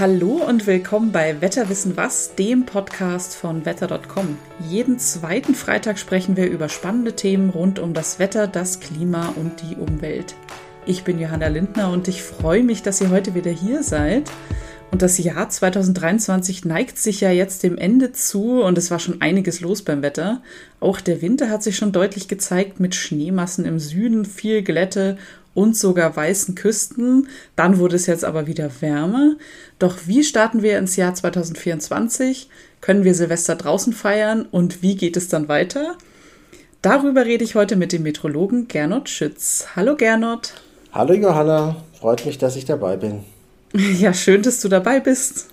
Hallo und willkommen bei Wetterwissen was, dem Podcast von wetter.com. Jeden zweiten Freitag sprechen wir über spannende Themen rund um das Wetter, das Klima und die Umwelt. Ich bin Johanna Lindner und ich freue mich, dass ihr heute wieder hier seid. Und das Jahr 2023 neigt sich ja jetzt dem Ende zu und es war schon einiges los beim Wetter. Auch der Winter hat sich schon deutlich gezeigt mit Schneemassen im Süden, viel Glätte und sogar weißen Küsten. Dann wurde es jetzt aber wieder wärmer. Doch wie starten wir ins Jahr 2024? Können wir Silvester draußen feiern und wie geht es dann weiter? Darüber rede ich heute mit dem Metrologen Gernot Schütz. Hallo Gernot. Hallo Johanna, freut mich, dass ich dabei bin. Ja, schön, dass du dabei bist.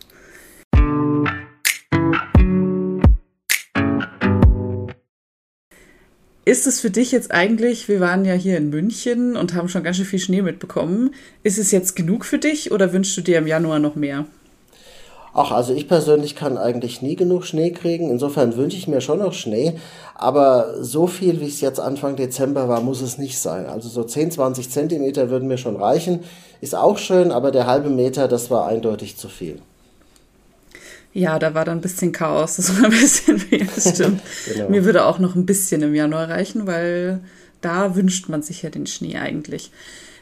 Ist es für dich jetzt eigentlich, wir waren ja hier in München und haben schon ganz schön viel Schnee mitbekommen, ist es jetzt genug für dich oder wünschst du dir im Januar noch mehr? Ach, also ich persönlich kann eigentlich nie genug Schnee kriegen. Insofern wünsche ich mir schon noch Schnee. Aber so viel, wie es jetzt Anfang Dezember war, muss es nicht sein. Also so 10, 20 Zentimeter würden mir schon reichen. Ist auch schön, aber der halbe Meter, das war eindeutig zu viel. Ja, da war dann ein bisschen Chaos. Das war ein bisschen viel, das stimmt. genau. Mir würde auch noch ein bisschen im Januar reichen, weil da wünscht man sich ja den Schnee eigentlich.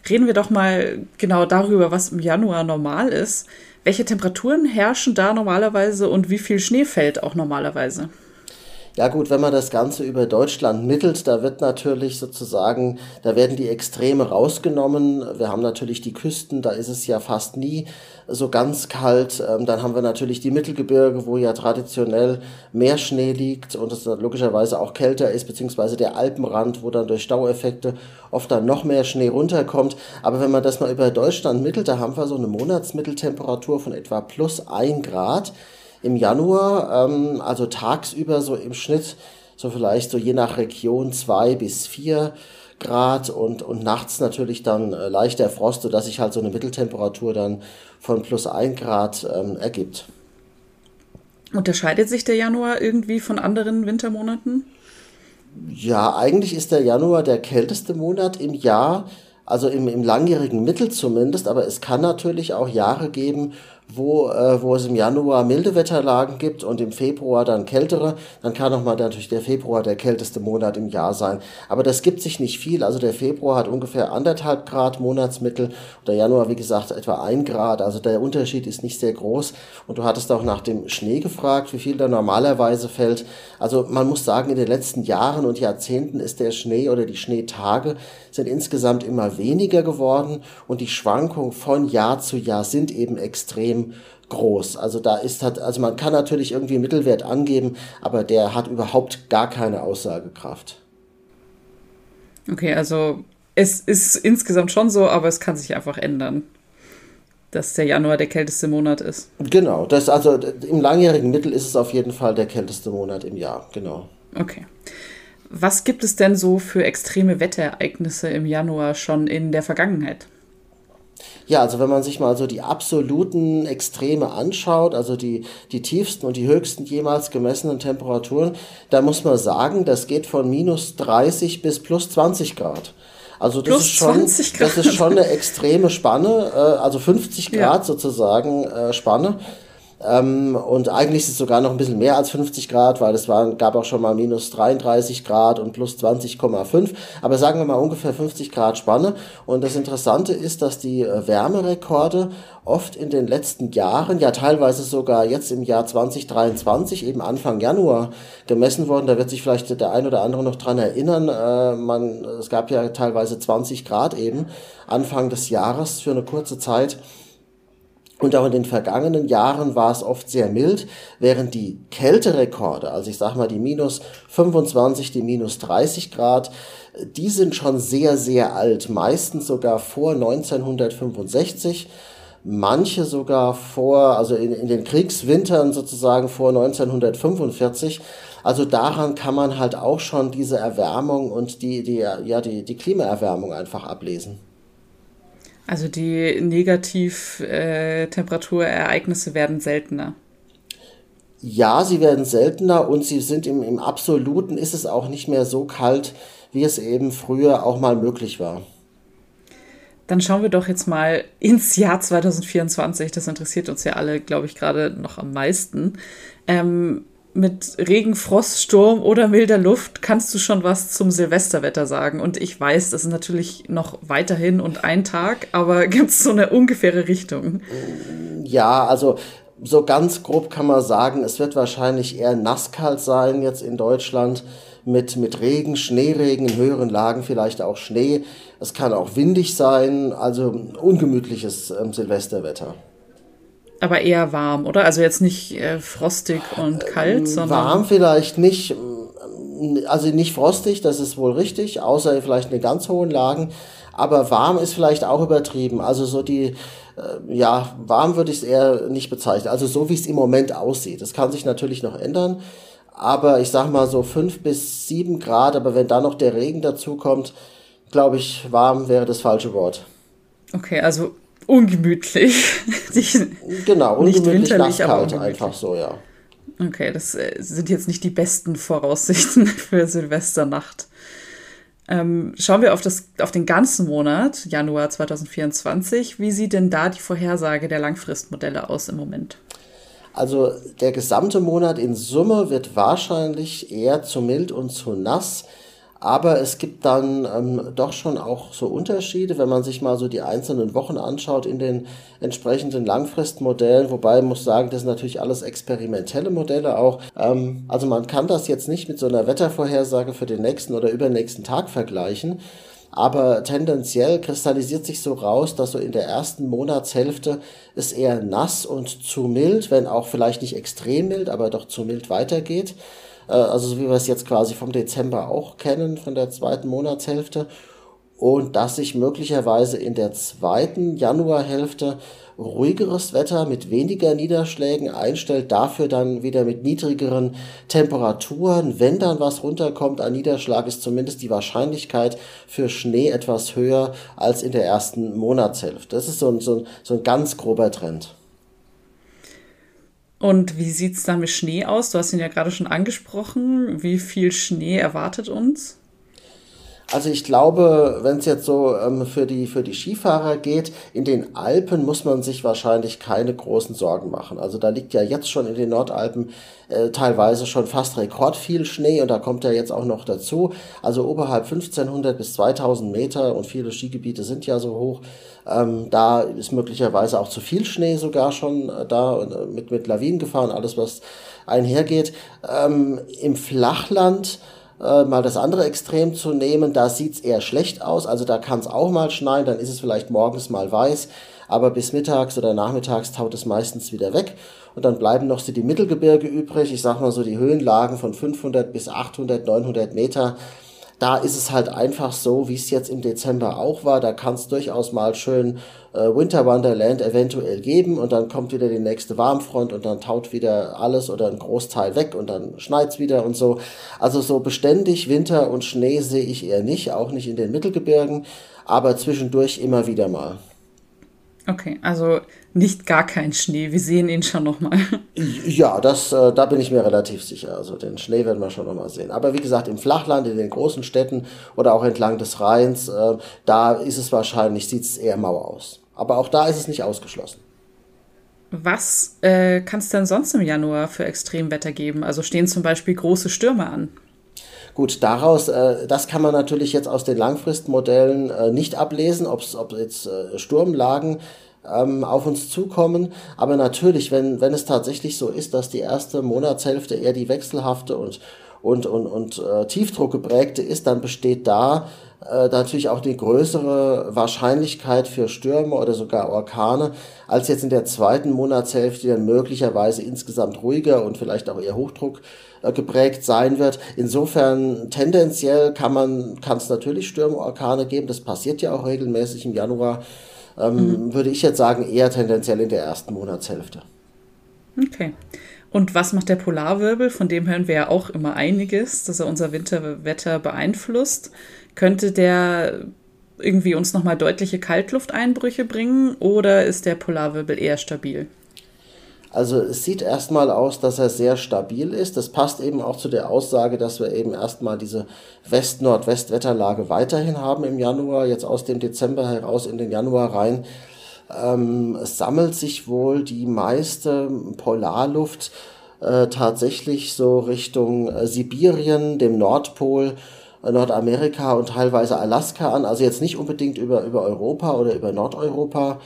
Reden wir doch mal genau darüber, was im Januar normal ist. Welche Temperaturen herrschen da normalerweise und wie viel Schnee fällt auch normalerweise? Ja gut, wenn man das Ganze über Deutschland mittelt, da wird natürlich sozusagen, da werden die Extreme rausgenommen. Wir haben natürlich die Küsten, da ist es ja fast nie so ganz kalt. Ähm, dann haben wir natürlich die Mittelgebirge, wo ja traditionell mehr Schnee liegt und es logischerweise auch kälter ist, beziehungsweise der Alpenrand, wo dann durch Staueffekte oft dann noch mehr Schnee runterkommt. Aber wenn man das mal über Deutschland mittelt, da haben wir so eine Monatsmitteltemperatur von etwa plus ein Grad im Januar, ähm, also tagsüber so im Schnitt, so vielleicht so je nach Region zwei bis vier Grad und, und nachts natürlich dann äh, leichter Frost, sodass sich halt so eine Mitteltemperatur dann von plus ein Grad ähm, ergibt. Unterscheidet sich der Januar irgendwie von anderen Wintermonaten? Ja, eigentlich ist der Januar der kälteste Monat im Jahr, also im, im langjährigen Mittel zumindest, aber es kann natürlich auch Jahre geben, wo, äh, wo es im Januar milde Wetterlagen gibt und im Februar dann kältere, dann kann auch mal natürlich der Februar der kälteste Monat im Jahr sein. Aber das gibt sich nicht viel. Also der Februar hat ungefähr anderthalb Grad Monatsmittel und der Januar, wie gesagt, etwa ein Grad. Also der Unterschied ist nicht sehr groß. Und du hattest auch nach dem Schnee gefragt, wie viel da normalerweise fällt. Also man muss sagen, in den letzten Jahren und Jahrzehnten ist der Schnee oder die Schneetage sind insgesamt immer weniger geworden und die Schwankungen von Jahr zu Jahr sind eben extrem groß. Also da ist hat, also man kann natürlich irgendwie Mittelwert angeben, aber der hat überhaupt gar keine Aussagekraft. Okay, also es ist insgesamt schon so, aber es kann sich einfach ändern, dass der Januar der kälteste Monat ist. Genau, das also im langjährigen Mittel ist es auf jeden Fall der kälteste Monat im Jahr, genau. Okay. Was gibt es denn so für extreme Wetterereignisse im Januar schon in der Vergangenheit? Ja, also wenn man sich mal so die absoluten Extreme anschaut, also die, die tiefsten und die höchsten jemals gemessenen Temperaturen, da muss man sagen, das geht von minus 30 bis plus 20 Grad. Also das, ist schon, das ist schon eine extreme Spanne, äh, also 50 Grad ja. sozusagen äh, Spanne. Ähm, und eigentlich ist es sogar noch ein bisschen mehr als 50 Grad, weil es war, gab auch schon mal minus 33 Grad und plus 20,5. Aber sagen wir mal ungefähr 50 Grad Spanne. Und das Interessante ist, dass die äh, Wärmerekorde oft in den letzten Jahren, ja teilweise sogar jetzt im Jahr 2023, eben Anfang Januar gemessen worden. Da wird sich vielleicht der ein oder andere noch dran erinnern. Äh, man, es gab ja teilweise 20 Grad eben Anfang des Jahres für eine kurze Zeit. Und auch in den vergangenen Jahren war es oft sehr mild, während die Kälterekorde, also ich sag mal die minus 25, die minus 30 Grad, die sind schon sehr, sehr alt, meistens sogar vor 1965 manche sogar vor, also in, in den Kriegswintern sozusagen vor 1945. Also daran kann man halt auch schon diese Erwärmung und die, die, ja, die, die Klimaerwärmung einfach ablesen. Also die Negativtemperaturereignisse werden seltener. Ja, sie werden seltener und sie sind im, im Absoluten ist es auch nicht mehr so kalt, wie es eben früher auch mal möglich war. Dann schauen wir doch jetzt mal ins Jahr 2024. Das interessiert uns ja alle, glaube ich, gerade noch am meisten. Ähm, mit Regen, Frost, Sturm oder milder Luft kannst du schon was zum Silvesterwetter sagen. Und ich weiß, das ist natürlich noch weiterhin und ein Tag, aber gibt es so eine ungefähre Richtung? Ja, also so ganz grob kann man sagen, es wird wahrscheinlich eher nasskalt sein jetzt in Deutschland mit, mit Regen, Schneeregen in höheren Lagen, vielleicht auch Schnee. Es kann auch windig sein, also ungemütliches ähm, Silvesterwetter. Aber eher warm, oder? Also jetzt nicht äh, frostig und kalt, ähm, sondern. Warm vielleicht nicht, ähm, also nicht frostig, das ist wohl richtig, außer vielleicht in den ganz hohen Lagen. Aber warm ist vielleicht auch übertrieben. Also so die, äh, ja, warm würde ich es eher nicht bezeichnen. Also so wie es im Moment aussieht. Das kann sich natürlich noch ändern. Aber ich sag mal so fünf bis sieben Grad, aber wenn da noch der Regen dazu kommt, glaube ich, warm wäre das falsche Wort. Okay, also ungemütlich. genau, ungemütlich, nicht aber ungemütlich. einfach so, ja. Okay, das äh, sind jetzt nicht die besten Voraussichten für Silvesternacht. Ähm, schauen wir auf, das, auf den ganzen Monat, Januar 2024. Wie sieht denn da die Vorhersage der Langfristmodelle aus im Moment? Also der gesamte Monat in Summe wird wahrscheinlich eher zu mild und zu nass. Aber es gibt dann ähm, doch schon auch so Unterschiede, wenn man sich mal so die einzelnen Wochen anschaut in den entsprechenden Langfristmodellen. Wobei muss sagen, das sind natürlich alles experimentelle Modelle auch. Ähm, also man kann das jetzt nicht mit so einer Wettervorhersage für den nächsten oder übernächsten Tag vergleichen. Aber tendenziell kristallisiert sich so raus, dass so in der ersten Monatshälfte es eher nass und zu mild, wenn auch vielleicht nicht extrem mild, aber doch zu mild weitergeht. Äh, also so wie wir es jetzt quasi vom Dezember auch kennen, von der zweiten Monatshälfte. Und dass sich möglicherweise in der zweiten Januarhälfte ruhigeres Wetter mit weniger Niederschlägen einstellt, dafür dann wieder mit niedrigeren Temperaturen. Wenn dann was runterkommt an Niederschlag, ist zumindest die Wahrscheinlichkeit für Schnee etwas höher als in der ersten Monatshälfte. Das ist so ein, so ein, so ein ganz grober Trend. Und wie sieht es dann mit Schnee aus? Du hast ihn ja gerade schon angesprochen. Wie viel Schnee erwartet uns? Also ich glaube, wenn es jetzt so ähm, für, die, für die Skifahrer geht, in den Alpen muss man sich wahrscheinlich keine großen Sorgen machen. Also da liegt ja jetzt schon in den Nordalpen äh, teilweise schon fast rekordviel Schnee und da kommt ja jetzt auch noch dazu. Also oberhalb 1500 bis 2000 Meter und viele Skigebiete sind ja so hoch. Ähm, da ist möglicherweise auch zu viel Schnee sogar schon äh, da äh, mit, mit Lawinengefahr und alles, was einhergeht. Ähm, Im Flachland äh, mal das andere Extrem zu nehmen, da sieht's eher schlecht aus. Also da kann es auch mal schneien, dann ist es vielleicht morgens mal weiß, aber bis mittags oder nachmittags taut es meistens wieder weg. Und dann bleiben noch so die Mittelgebirge übrig. Ich sag mal so die Höhenlagen von 500 bis 800, 900 Meter da ist es halt einfach so, wie es jetzt im Dezember auch war. Da kann es durchaus mal schön äh, Winter Wonderland eventuell geben und dann kommt wieder die nächste Warmfront und dann taut wieder alles oder ein Großteil weg und dann schneit's wieder und so. Also so beständig Winter und Schnee sehe ich eher nicht, auch nicht in den Mittelgebirgen, aber zwischendurch immer wieder mal. Okay, also nicht gar kein Schnee. Wir sehen ihn schon nochmal. Ja, das, äh, da bin ich mir relativ sicher. Also den Schnee werden wir schon nochmal sehen. Aber wie gesagt, im Flachland, in den großen Städten oder auch entlang des Rheins, äh, da ist es wahrscheinlich, sieht es eher mau aus. Aber auch da ist es nicht ausgeschlossen. Was äh, kann es denn sonst im Januar für Extremwetter geben? Also stehen zum Beispiel große Stürme an? Gut, daraus, äh, das kann man natürlich jetzt aus den Langfristmodellen äh, nicht ablesen, ob's, ob jetzt äh, Sturmlagen ähm, auf uns zukommen. Aber natürlich, wenn, wenn es tatsächlich so ist, dass die erste Monatshälfte eher die wechselhafte und, und, und, und äh, Tiefdruck geprägte ist, dann besteht da äh, natürlich auch die größere Wahrscheinlichkeit für Stürme oder sogar Orkane, als jetzt in der zweiten Monatshälfte, dann möglicherweise insgesamt ruhiger und vielleicht auch eher Hochdruck äh, geprägt sein wird. Insofern tendenziell kann man, kann es natürlich Stürme, Orkane geben. Das passiert ja auch regelmäßig im Januar. Ähm, mhm. Würde ich jetzt sagen, eher tendenziell in der ersten Monatshälfte. Okay. Und was macht der Polarwirbel? Von dem hören wir ja auch immer einiges, dass er unser Winterwetter beeinflusst. Könnte der irgendwie uns nochmal deutliche Kaltlufteinbrüche bringen oder ist der Polarwirbel eher stabil? Also es sieht erstmal aus, dass er sehr stabil ist. Das passt eben auch zu der Aussage, dass wir eben erstmal diese West-Nordwest-Wetterlage weiterhin haben im Januar, jetzt aus dem Dezember heraus in den Januar rein. Ähm, es sammelt sich wohl die meiste Polarluft äh, tatsächlich so Richtung äh, Sibirien, dem Nordpol, äh, Nordamerika und teilweise Alaska an. Also jetzt nicht unbedingt über, über Europa oder über Nordeuropa,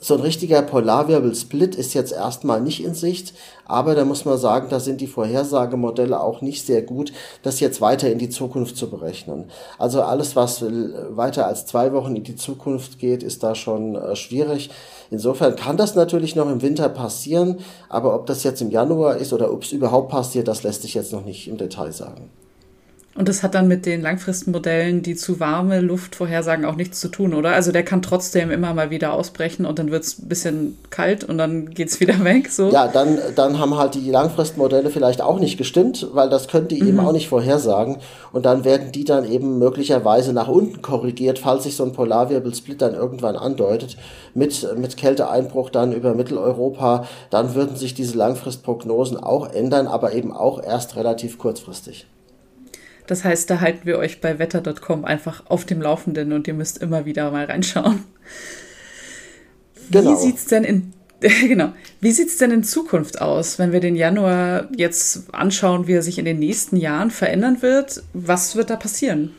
so ein richtiger Polarwirbelsplit ist jetzt erstmal nicht in Sicht, aber da muss man sagen, da sind die Vorhersagemodelle auch nicht sehr gut, das jetzt weiter in die Zukunft zu berechnen. Also alles, was weiter als zwei Wochen in die Zukunft geht, ist da schon äh, schwierig. Insofern kann das natürlich noch im Winter passieren, aber ob das jetzt im Januar ist oder ob es überhaupt passiert, das lässt sich jetzt noch nicht im Detail sagen. Und das hat dann mit den Langfristmodellen, die zu warme Luft vorhersagen, auch nichts zu tun, oder? Also der kann trotzdem immer mal wieder ausbrechen und dann wird es ein bisschen kalt und dann geht es wieder weg. So. Ja, dann, dann haben halt die Langfristmodelle vielleicht auch nicht gestimmt, weil das könnte mhm. eben auch nicht vorhersagen. Und dann werden die dann eben möglicherweise nach unten korrigiert, falls sich so ein Polarwirbelsplit dann irgendwann andeutet, mit, mit Kälteeinbruch dann über Mitteleuropa. Dann würden sich diese Langfristprognosen auch ändern, aber eben auch erst relativ kurzfristig. Das heißt, da halten wir euch bei wetter.com einfach auf dem Laufenden und ihr müsst immer wieder mal reinschauen. Genau. Wie sieht's denn in genau. Wie sieht's denn in Zukunft aus, wenn wir den Januar jetzt anschauen, wie er sich in den nächsten Jahren verändern wird? Was wird da passieren?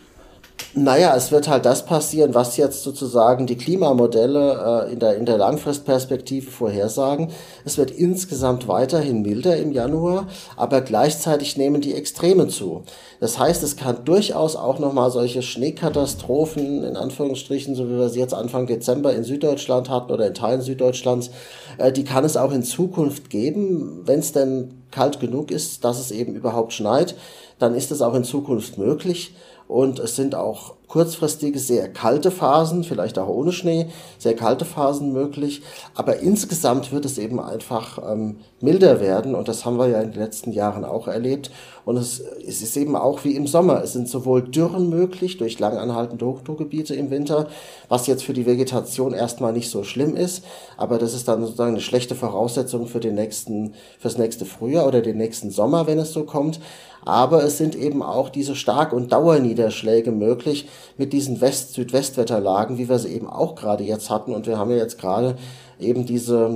Naja, es wird halt das passieren, was jetzt sozusagen die Klimamodelle äh, in, der, in der Langfristperspektive vorhersagen. Es wird insgesamt weiterhin milder im Januar, aber gleichzeitig nehmen die Extreme zu. Das heißt, es kann durchaus auch nochmal solche Schneekatastrophen, in Anführungsstrichen, so wie wir sie jetzt Anfang Dezember in Süddeutschland hatten oder in Teilen Süddeutschlands, äh, die kann es auch in Zukunft geben, wenn es denn kalt genug ist, dass es eben überhaupt schneit, dann ist es auch in Zukunft möglich. Und es sind auch kurzfristige, sehr kalte Phasen, vielleicht auch ohne Schnee, sehr kalte Phasen möglich. Aber insgesamt wird es eben einfach ähm, milder werden. Und das haben wir ja in den letzten Jahren auch erlebt. Und es, es ist eben auch wie im Sommer. Es sind sowohl Dürren möglich durch langanhaltende Hochdruckgebiete im Winter, was jetzt für die Vegetation erstmal nicht so schlimm ist. Aber das ist dann sozusagen eine schlechte Voraussetzung für den nächsten, fürs nächste Frühjahr oder den nächsten Sommer, wenn es so kommt aber es sind eben auch diese Stark- und Dauerniederschläge möglich mit diesen West-Südwestwetterlagen, wie wir sie eben auch gerade jetzt hatten. Und wir haben ja jetzt gerade eben diese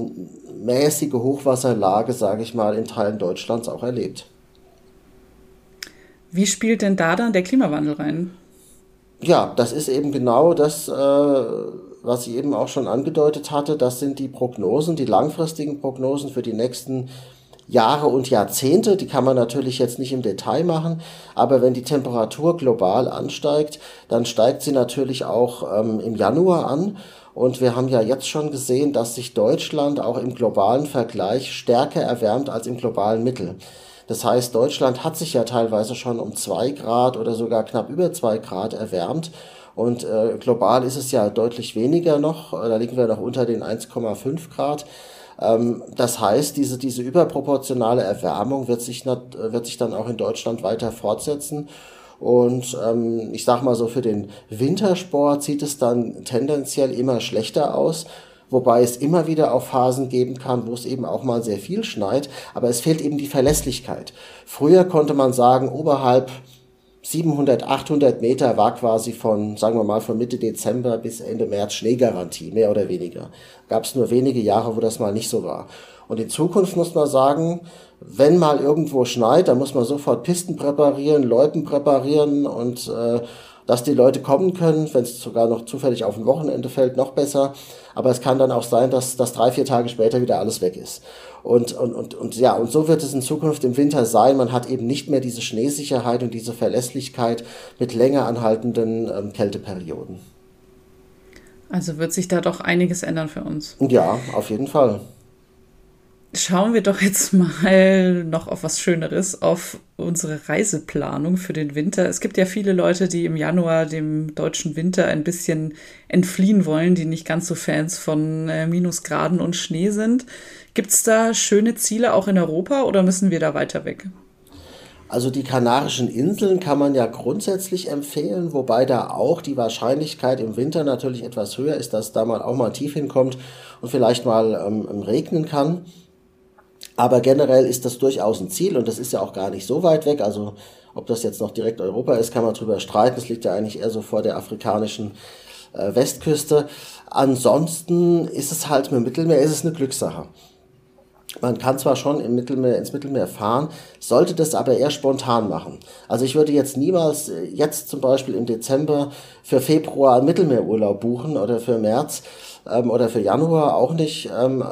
mäßige Hochwasserlage, sage ich mal, in Teilen Deutschlands auch erlebt. Wie spielt denn da dann der Klimawandel rein? Ja, das ist eben genau das, äh, was ich eben auch schon angedeutet hatte. Das sind die Prognosen, die langfristigen Prognosen für die nächsten Jahre und Jahrzehnte. Die kann man natürlich jetzt nicht im Detail machen, aber wenn die Temperatur global ansteigt, dann steigt sie natürlich auch ähm, im Januar an. Und wir haben ja jetzt schon gesehen, dass sich Deutschland auch im globalen Vergleich stärker erwärmt als im globalen Mittel. Das heißt, Deutschland hat sich ja teilweise schon um zwei Grad oder sogar knapp über zwei Grad erwärmt. Und äh, global ist es ja deutlich weniger noch. Da liegen wir noch unter den 1,5 Grad. Ähm, das heißt, diese, diese überproportionale Erwärmung wird sich, wird sich dann auch in Deutschland weiter fortsetzen. Und ähm, ich sag mal so, für den Wintersport sieht es dann tendenziell immer schlechter aus. Wobei es immer wieder auch Phasen geben kann, wo es eben auch mal sehr viel schneit. Aber es fehlt eben die Verlässlichkeit. Früher konnte man sagen, oberhalb 700, 800 Meter war quasi von, sagen wir mal, von Mitte Dezember bis Ende März Schneegarantie, mehr oder weniger. Gab es nur wenige Jahre, wo das mal nicht so war. Und in Zukunft muss man sagen, wenn mal irgendwo schneit, dann muss man sofort Pisten präparieren, Leuten präparieren und äh, dass die Leute kommen können, wenn es sogar noch zufällig auf ein Wochenende fällt, noch besser. Aber es kann dann auch sein, dass, dass drei, vier Tage später wieder alles weg ist. Und, und, und, und ja, und so wird es in Zukunft im Winter sein. Man hat eben nicht mehr diese Schneesicherheit und diese Verlässlichkeit mit länger anhaltenden ähm, Kälteperioden. Also wird sich da doch einiges ändern für uns. Ja, auf jeden Fall. Schauen wir doch jetzt mal noch auf was Schöneres, auf unsere Reiseplanung für den Winter. Es gibt ja viele Leute, die im Januar dem deutschen Winter ein bisschen entfliehen wollen, die nicht ganz so Fans von äh, Minusgraden und Schnee sind. Gibt es da schöne Ziele auch in Europa oder müssen wir da weiter weg? Also die Kanarischen Inseln kann man ja grundsätzlich empfehlen, wobei da auch die Wahrscheinlichkeit im Winter natürlich etwas höher ist, dass da mal auch mal tief hinkommt und vielleicht mal ähm, regnen kann. Aber generell ist das durchaus ein Ziel und das ist ja auch gar nicht so weit weg. Also ob das jetzt noch direkt Europa ist, kann man drüber streiten. Es liegt ja eigentlich eher so vor der afrikanischen äh, Westküste. Ansonsten ist es halt mit Mittelmeer, ist es eine Glückssache. Man kann zwar schon im Mittelmeer, ins Mittelmeer fahren, sollte das aber eher spontan machen. Also ich würde jetzt niemals äh, jetzt zum Beispiel im Dezember für Februar einen Mittelmeerurlaub buchen oder für März ähm, oder für Januar auch nicht. Ähm,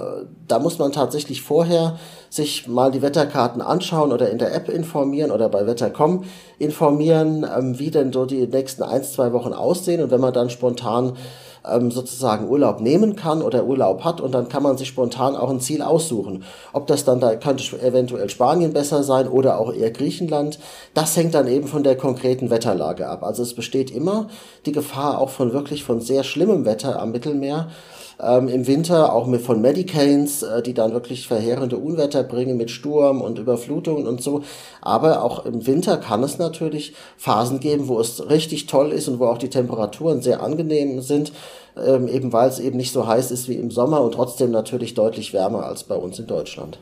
da muss man tatsächlich vorher sich mal die Wetterkarten anschauen oder in der App informieren oder bei Wetter.com informieren, ähm, wie denn so die nächsten ein, zwei Wochen aussehen. Und wenn man dann spontan ähm, sozusagen Urlaub nehmen kann oder Urlaub hat und dann kann man sich spontan auch ein Ziel aussuchen. Ob das dann, da könnte eventuell Spanien besser sein oder auch eher Griechenland, das hängt dann eben von der konkreten Wetterlage ab. Also es besteht immer die Gefahr auch von wirklich von sehr schlimmem Wetter am Mittelmeer ähm, im Winter auch mit von Medicanes, äh, die dann wirklich verheerende Unwetter bringen mit Sturm und Überflutungen und so. Aber auch im Winter kann es natürlich Phasen geben, wo es richtig toll ist und wo auch die Temperaturen sehr angenehm sind, ähm, eben weil es eben nicht so heiß ist wie im Sommer und trotzdem natürlich deutlich wärmer als bei uns in Deutschland.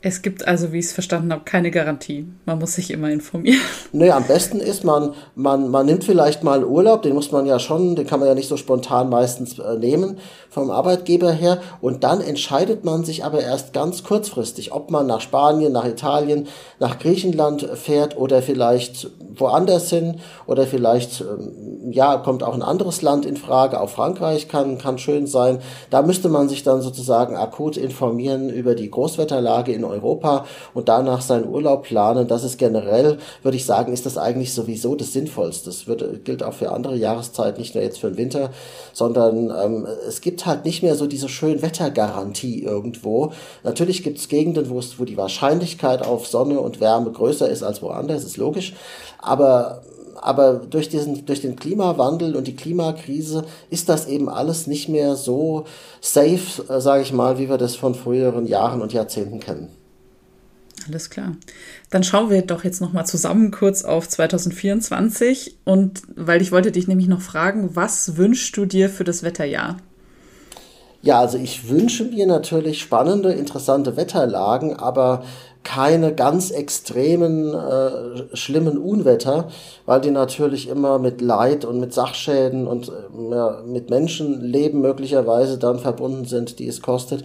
Es gibt also, wie ich es verstanden habe, keine Garantie. Man muss sich immer informieren. Nee, am besten ist, man, man, man nimmt vielleicht mal Urlaub, den muss man ja schon, den kann man ja nicht so spontan meistens äh, nehmen vom Arbeitgeber her. Und dann entscheidet man sich aber erst ganz kurzfristig, ob man nach Spanien, nach Italien, nach Griechenland fährt oder vielleicht woanders hin oder vielleicht, ähm, ja, kommt auch ein anderes Land in Frage. Auch Frankreich kann, kann schön sein. Da müsste man sich dann sozusagen akut informieren über die Großwetterlage in Europa und danach seinen Urlaub planen. Das ist generell, würde ich sagen, ist das eigentlich sowieso das Sinnvollste. Das wird, gilt auch für andere Jahreszeiten, nicht nur jetzt für den Winter, sondern ähm, es gibt halt nicht mehr so diese schönen Wettergarantie irgendwo. Natürlich gibt es Gegenden, wo, es, wo die Wahrscheinlichkeit auf Sonne und Wärme größer ist als woanders, ist logisch. Aber aber durch, diesen, durch den Klimawandel und die Klimakrise ist das eben alles nicht mehr so safe, äh, sage ich mal, wie wir das von früheren Jahren und Jahrzehnten kennen. Alles klar. Dann schauen wir doch jetzt noch mal zusammen kurz auf 2024 und weil ich wollte dich nämlich noch fragen, was wünschst du dir für das Wetterjahr? Ja, also ich wünsche mir natürlich spannende, interessante Wetterlagen, aber keine ganz extremen, äh, schlimmen Unwetter, weil die natürlich immer mit Leid und mit Sachschäden und äh, mit Menschenleben möglicherweise dann verbunden sind, die es kostet.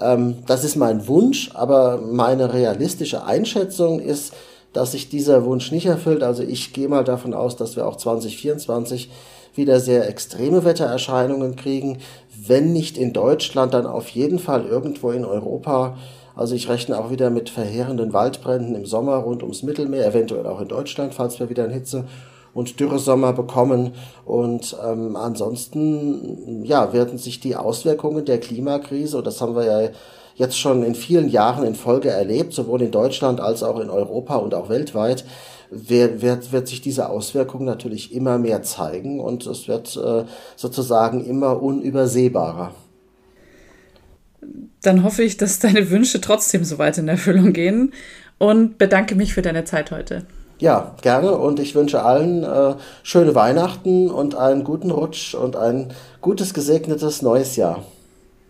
Ähm, das ist mein Wunsch, aber meine realistische Einschätzung ist, dass sich dieser Wunsch nicht erfüllt. Also ich gehe mal davon aus, dass wir auch 2024 wieder sehr extreme Wettererscheinungen kriegen. Wenn nicht in Deutschland, dann auf jeden Fall irgendwo in Europa. Also ich rechne auch wieder mit verheerenden Waldbränden im Sommer rund ums Mittelmeer, eventuell auch in Deutschland, falls wir wieder einen Hitze- und Dürresommer bekommen. Und ähm, ansonsten ja, werden sich die Auswirkungen der Klimakrise, und das haben wir ja jetzt schon in vielen Jahren in Folge erlebt, sowohl in Deutschland als auch in Europa und auch weltweit, wird, wird, wird sich diese Auswirkung natürlich immer mehr zeigen und es wird äh, sozusagen immer unübersehbarer. Dann hoffe ich, dass deine Wünsche trotzdem so weit in Erfüllung gehen und bedanke mich für deine Zeit heute. Ja, gerne und ich wünsche allen äh, schöne Weihnachten und einen guten Rutsch und ein gutes, gesegnetes neues Jahr.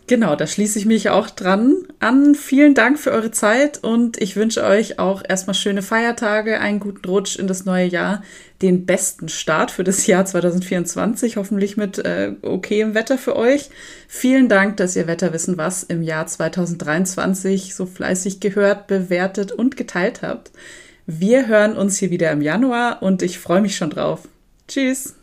Genau, da schließe ich mich auch dran an. Vielen Dank für eure Zeit und ich wünsche euch auch erstmal schöne Feiertage, einen guten Rutsch in das neue Jahr, den besten Start für das Jahr 2024, hoffentlich mit äh, okayem Wetter für euch. Vielen Dank, dass ihr Wetterwissen was im Jahr 2023 so fleißig gehört, bewertet und geteilt habt. Wir hören uns hier wieder im Januar und ich freue mich schon drauf. Tschüss!